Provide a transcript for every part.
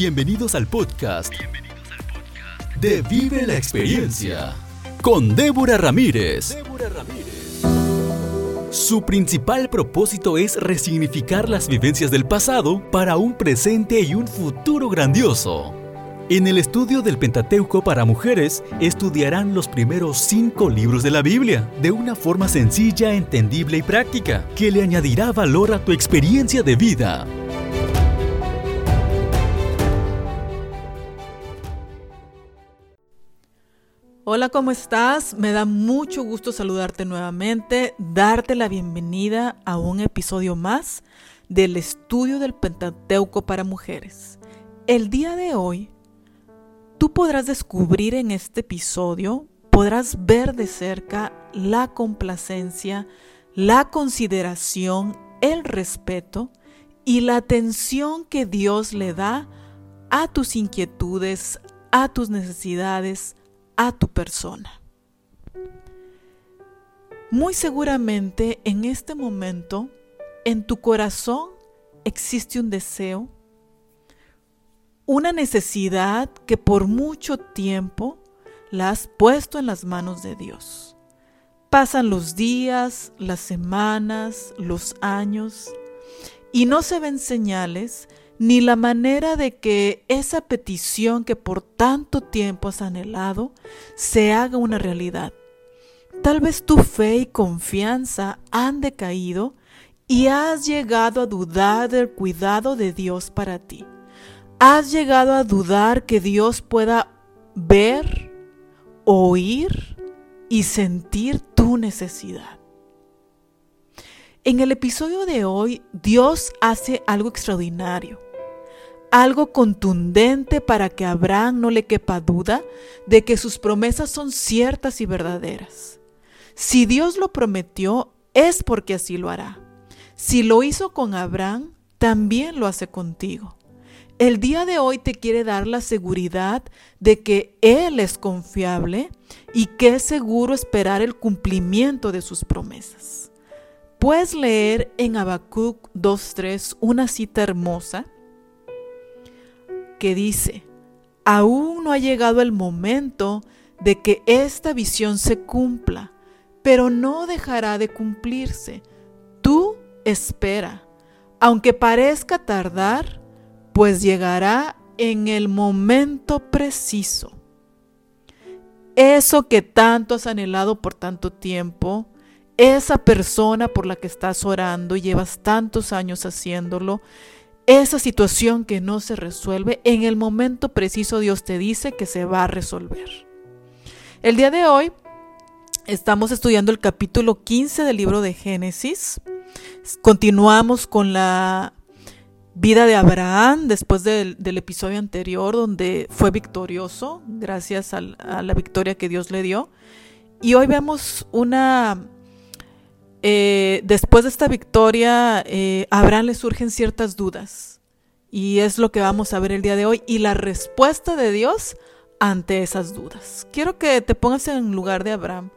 Bienvenidos al podcast. de Vive la Experiencia con Débora Ramírez. Débora Ramírez. Su principal propósito es resignificar las vivencias del pasado para un presente y un futuro grandioso. En el estudio del Pentateuco para mujeres, estudiarán los primeros cinco libros de la Biblia de una forma sencilla, entendible y práctica, que le añadirá valor a tu experiencia de vida. Hola, ¿cómo estás? Me da mucho gusto saludarte nuevamente, darte la bienvenida a un episodio más del estudio del Pentateuco para mujeres. El día de hoy Tú podrás descubrir en este episodio, podrás ver de cerca la complacencia, la consideración, el respeto y la atención que Dios le da a tus inquietudes, a tus necesidades, a tu persona. Muy seguramente en este momento en tu corazón existe un deseo una necesidad que por mucho tiempo la has puesto en las manos de Dios. Pasan los días, las semanas, los años, y no se ven señales ni la manera de que esa petición que por tanto tiempo has anhelado se haga una realidad. Tal vez tu fe y confianza han decaído y has llegado a dudar del cuidado de Dios para ti. ¿Has llegado a dudar que Dios pueda ver, oír y sentir tu necesidad? En el episodio de hoy, Dios hace algo extraordinario, algo contundente para que Abraham no le quepa duda de que sus promesas son ciertas y verdaderas. Si Dios lo prometió, es porque así lo hará. Si lo hizo con Abraham, también lo hace contigo. El día de hoy te quiere dar la seguridad de que Él es confiable y que es seguro esperar el cumplimiento de sus promesas. Puedes leer en Habacuc 2.3 una cita hermosa que dice, aún no ha llegado el momento de que esta visión se cumpla, pero no dejará de cumplirse. Tú espera. Aunque parezca tardar, pues llegará en el momento preciso. Eso que tanto has anhelado por tanto tiempo, esa persona por la que estás orando y llevas tantos años haciéndolo, esa situación que no se resuelve, en el momento preciso Dios te dice que se va a resolver. El día de hoy estamos estudiando el capítulo 15 del libro de Génesis. Continuamos con la vida de Abraham después del, episodio anterior donde fue victorioso gracias a, la victoria que Dios le dio. Y hoy vemos una... Eh, después de esta victoria, eh, a Abraham le surgen ciertas dudas. Y es lo que vamos a ver el día de hoy. Y la respuesta de Dios ante esas dudas. Quiero que te pongas en lugar de Abraham.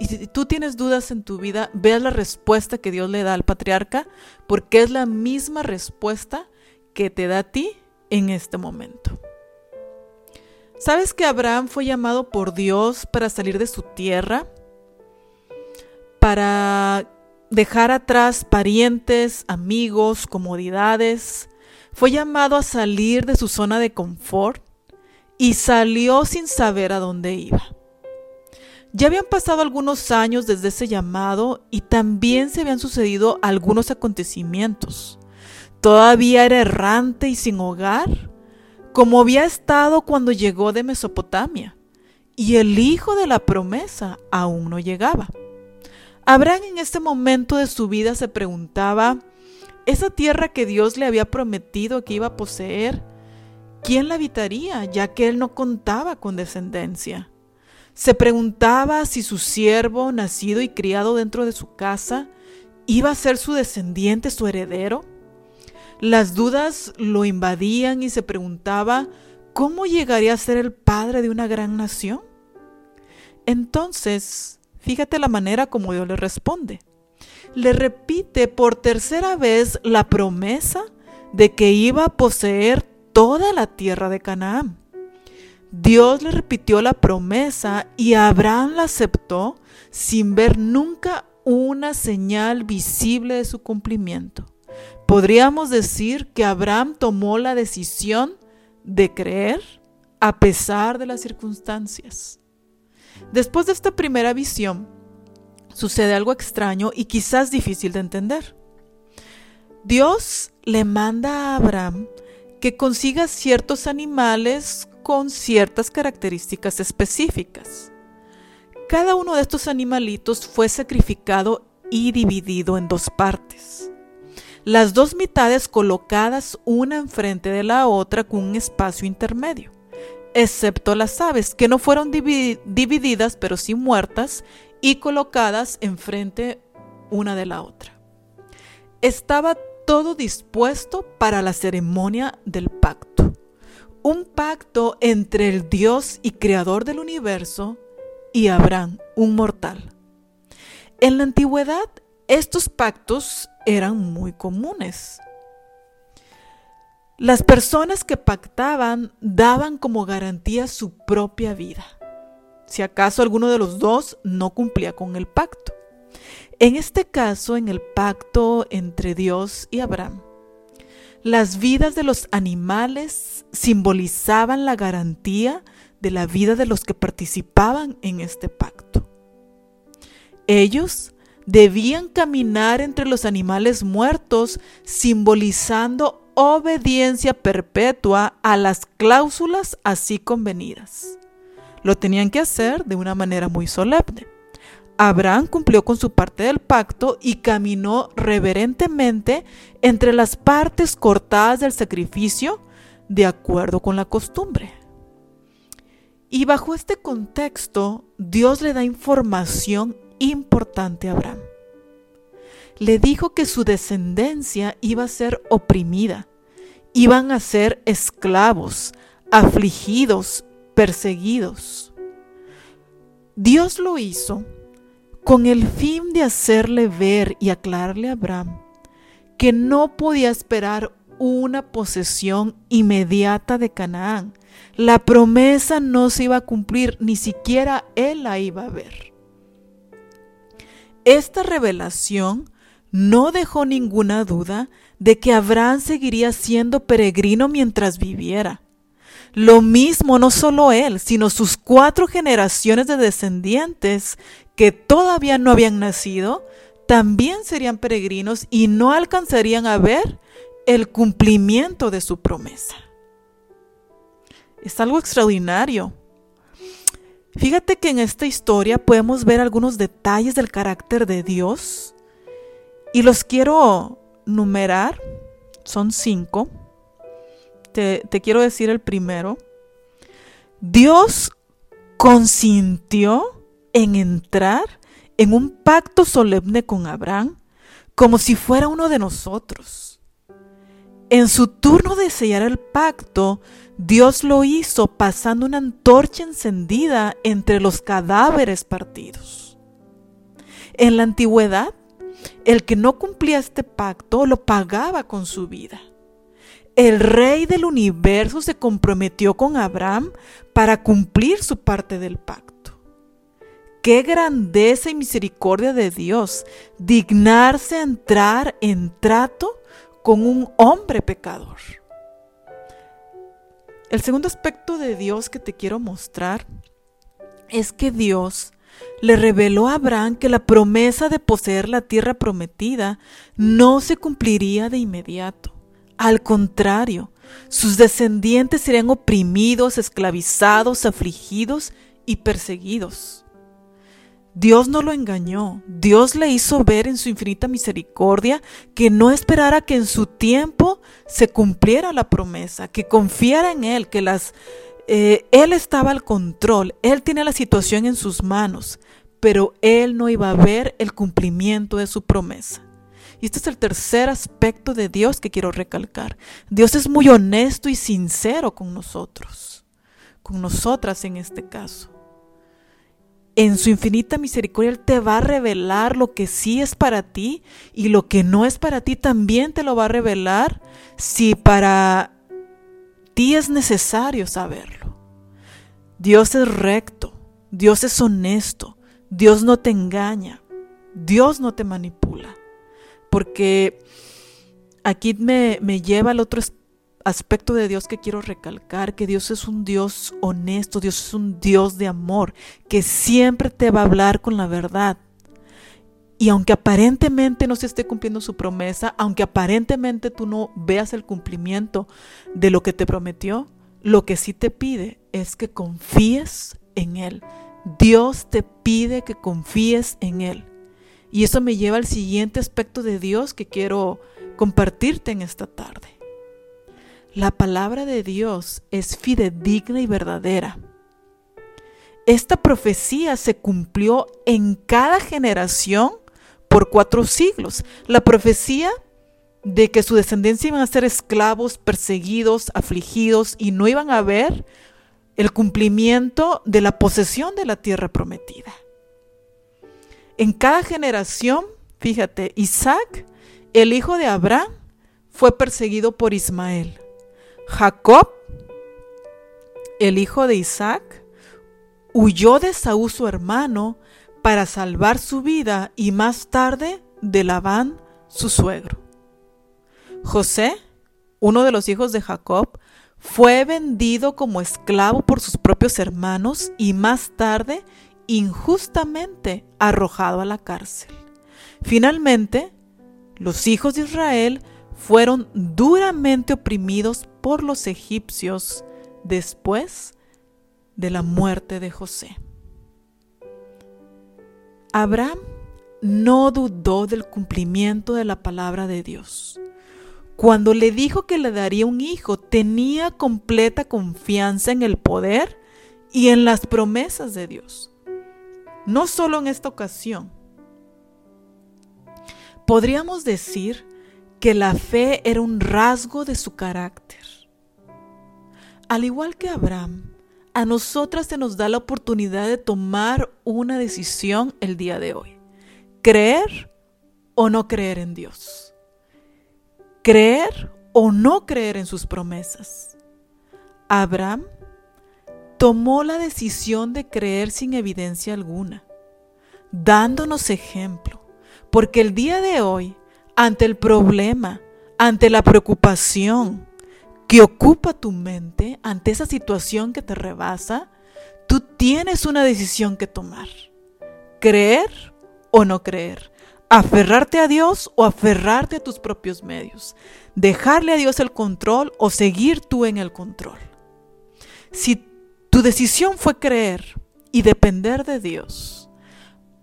Y si tú tienes dudas en tu vida, veas la respuesta que Dios le da al patriarca, porque es la misma respuesta que te da a ti en este momento. ¿Sabes que Abraham fue llamado por Dios para salir de su tierra? Para dejar atrás parientes, amigos, comodidades. Fue llamado a salir de su zona de confort y salió sin saber a dónde iba. Ya habían pasado algunos años desde ese llamado y también se habían sucedido algunos acontecimientos. Todavía era errante y sin hogar, como había estado cuando llegó de Mesopotamia, y el hijo de la promesa aún no llegaba. Abraham en este momento de su vida se preguntaba, esa tierra que Dios le había prometido que iba a poseer, ¿quién la habitaría ya que él no contaba con descendencia? Se preguntaba si su siervo, nacido y criado dentro de su casa, iba a ser su descendiente, su heredero. Las dudas lo invadían y se preguntaba cómo llegaría a ser el padre de una gran nación. Entonces, fíjate la manera como Dios le responde. Le repite por tercera vez la promesa de que iba a poseer toda la tierra de Canaán. Dios le repitió la promesa y Abraham la aceptó sin ver nunca una señal visible de su cumplimiento. Podríamos decir que Abraham tomó la decisión de creer a pesar de las circunstancias. Después de esta primera visión, sucede algo extraño y quizás difícil de entender. Dios le manda a Abraham que consiga ciertos animales con ciertas características específicas. Cada uno de estos animalitos fue sacrificado y dividido en dos partes. Las dos mitades colocadas una enfrente de la otra con un espacio intermedio, excepto las aves, que no fueron divididas pero sí muertas y colocadas enfrente una de la otra. Estaba todo dispuesto para la ceremonia del pacto. Un pacto entre el Dios y creador del universo y Abraham, un mortal. En la antigüedad, estos pactos eran muy comunes. Las personas que pactaban daban como garantía su propia vida, si acaso alguno de los dos no cumplía con el pacto. En este caso, en el pacto entre Dios y Abraham, las vidas de los animales simbolizaban la garantía de la vida de los que participaban en este pacto. Ellos debían caminar entre los animales muertos simbolizando obediencia perpetua a las cláusulas así convenidas. Lo tenían que hacer de una manera muy solemne. Abraham cumplió con su parte del pacto y caminó reverentemente entre las partes cortadas del sacrificio de acuerdo con la costumbre. Y bajo este contexto, Dios le da información importante a Abraham. Le dijo que su descendencia iba a ser oprimida, iban a ser esclavos, afligidos, perseguidos. Dios lo hizo con el fin de hacerle ver y aclararle a Abraham que no podía esperar una posesión inmediata de Canaán. La promesa no se iba a cumplir, ni siquiera él la iba a ver. Esta revelación no dejó ninguna duda de que Abraham seguiría siendo peregrino mientras viviera. Lo mismo no solo él, sino sus cuatro generaciones de descendientes que todavía no habían nacido, también serían peregrinos y no alcanzarían a ver el cumplimiento de su promesa. Es algo extraordinario. Fíjate que en esta historia podemos ver algunos detalles del carácter de Dios y los quiero numerar. Son cinco. Te, quiero decir el primero. Dios consintió en entrar en un pacto solemne con Abraham como si fuera uno de nosotros. En su turno de sellar el pacto, Dios lo hizo pasando una antorcha encendida entre los cadáveres partidos. En la antigüedad, el que no cumplía este pacto lo pagaba con su vida. El rey del universo se comprometió con Abraham para cumplir su parte del pacto. Qué grandeza y misericordia de Dios dignarse a entrar en trato con un hombre pecador. El segundo aspecto de Dios que te quiero mostrar es que Dios le reveló a Abraham que la promesa de poseer la tierra prometida no se cumpliría de inmediato. Al contrario, sus descendientes serían oprimidos, esclavizados, afligidos y perseguidos. Dios no lo engañó. Dios le hizo ver en su infinita misericordia que no esperara que en su tiempo se cumpliera la promesa, que confiara en Él, que las, eh, Él estaba al control, Él tiene la situación en sus manos, pero Él no iba a ver el cumplimiento de su promesa. Y este es el tercer aspecto de Dios que quiero recalcar. Dios es muy honesto y sincero con nosotros, con nosotras en este caso en su infinita misericordia, Él te va a revelar lo que sí es para ti y lo que no es para ti también te lo va a revelar si para ti es necesario saberlo. Dios es recto, Dios es honesto, Dios no te engaña, Dios no te manipula. Porque aquí me, me lleva al otro aspecto de Dios que quiero recalcar, que Dios es un Dios honesto, Dios es un Dios de amor, que siempre te va a hablar con la verdad. Y aunque aparentemente no se esté cumpliendo su promesa, aunque aparentemente tú no veas el cumplimiento de lo que te prometió, lo que sí te pide es que confíes en Él. Dios te pide que confíes en Él. Y eso me lleva al siguiente aspecto de Dios que quiero compartirte en esta tarde. La palabra de Dios es fidedigna y verdadera. Esta profecía se cumplió en cada generación por cuatro siglos. La profecía de que su descendencia iban a ser esclavos, perseguidos, afligidos y no iban a ver el cumplimiento de la posesión de la tierra prometida. En cada generación, fíjate, Isaac, el hijo de Abraham, fue perseguido por Ismael. Jacob, el hijo de Isaac, huyó de Saúl su hermano para salvar su vida y más tarde de Labán su suegro. José, uno de los hijos de Jacob, fue vendido como esclavo por sus propios hermanos y más tarde injustamente arrojado a la cárcel. Finalmente, los hijos de Israel fueron duramente oprimidos por los egipcios después de la muerte de José. Abraham no dudó del cumplimiento de la palabra de Dios. Cuando le dijo que le daría un hijo, tenía completa confianza en el poder y en las promesas de Dios. No solo en esta ocasión. Podríamos decir que la fe era un rasgo de su carácter. Al igual que Abraham, a nosotras se nos da la oportunidad de tomar una decisión el día de hoy. Creer o no creer en Dios. Creer o no creer en sus promesas. Abraham tomó la decisión de creer sin evidencia alguna, dándonos ejemplo, porque el día de hoy, ante el problema, ante la preocupación, que ocupa tu mente ante esa situación que te rebasa, tú tienes una decisión que tomar. Creer o no creer. Aferrarte a Dios o aferrarte a tus propios medios. Dejarle a Dios el control o seguir tú en el control. Si tu decisión fue creer y depender de Dios,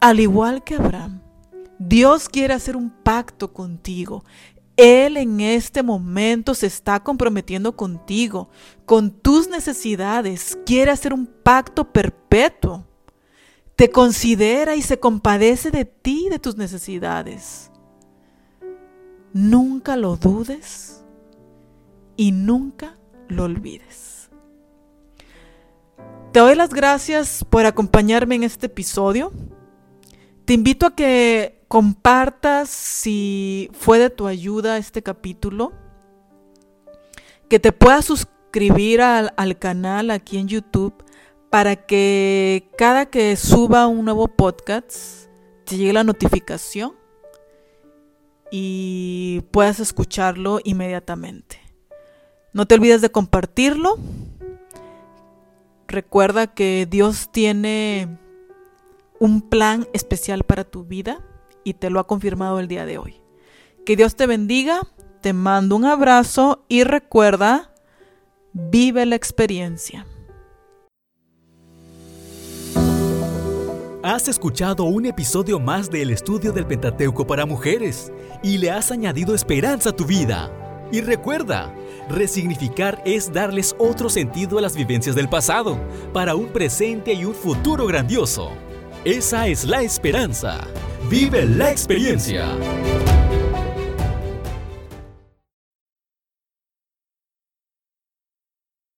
al igual que Abraham, Dios quiere hacer un pacto contigo él en este momento se está comprometiendo contigo, con tus necesidades, quiere hacer un pacto perpetuo. Te considera y se compadece de ti, de tus necesidades. Nunca lo dudes y nunca lo olvides. Te doy las gracias por acompañarme en este episodio. Te invito a que compartas si fue de tu ayuda este capítulo, que te puedas suscribir al, al, canal aquí en YouTube para que cada que suba un nuevo podcast te llegue la notificación y puedas escucharlo inmediatamente. No te olvides de compartirlo. Recuerda que Dios tiene un plan especial para tu vida y te lo ha confirmado el día de hoy. Que Dios te bendiga, te mando un abrazo y recuerda, vive la experiencia. Has escuchado un episodio más del estudio del Pentateuco para mujeres y le has añadido esperanza a tu vida. Y recuerda, resignificar es darles otro sentido a las vivencias del pasado, para un presente y un futuro grandioso. Esa es la esperanza. Vive la experiencia.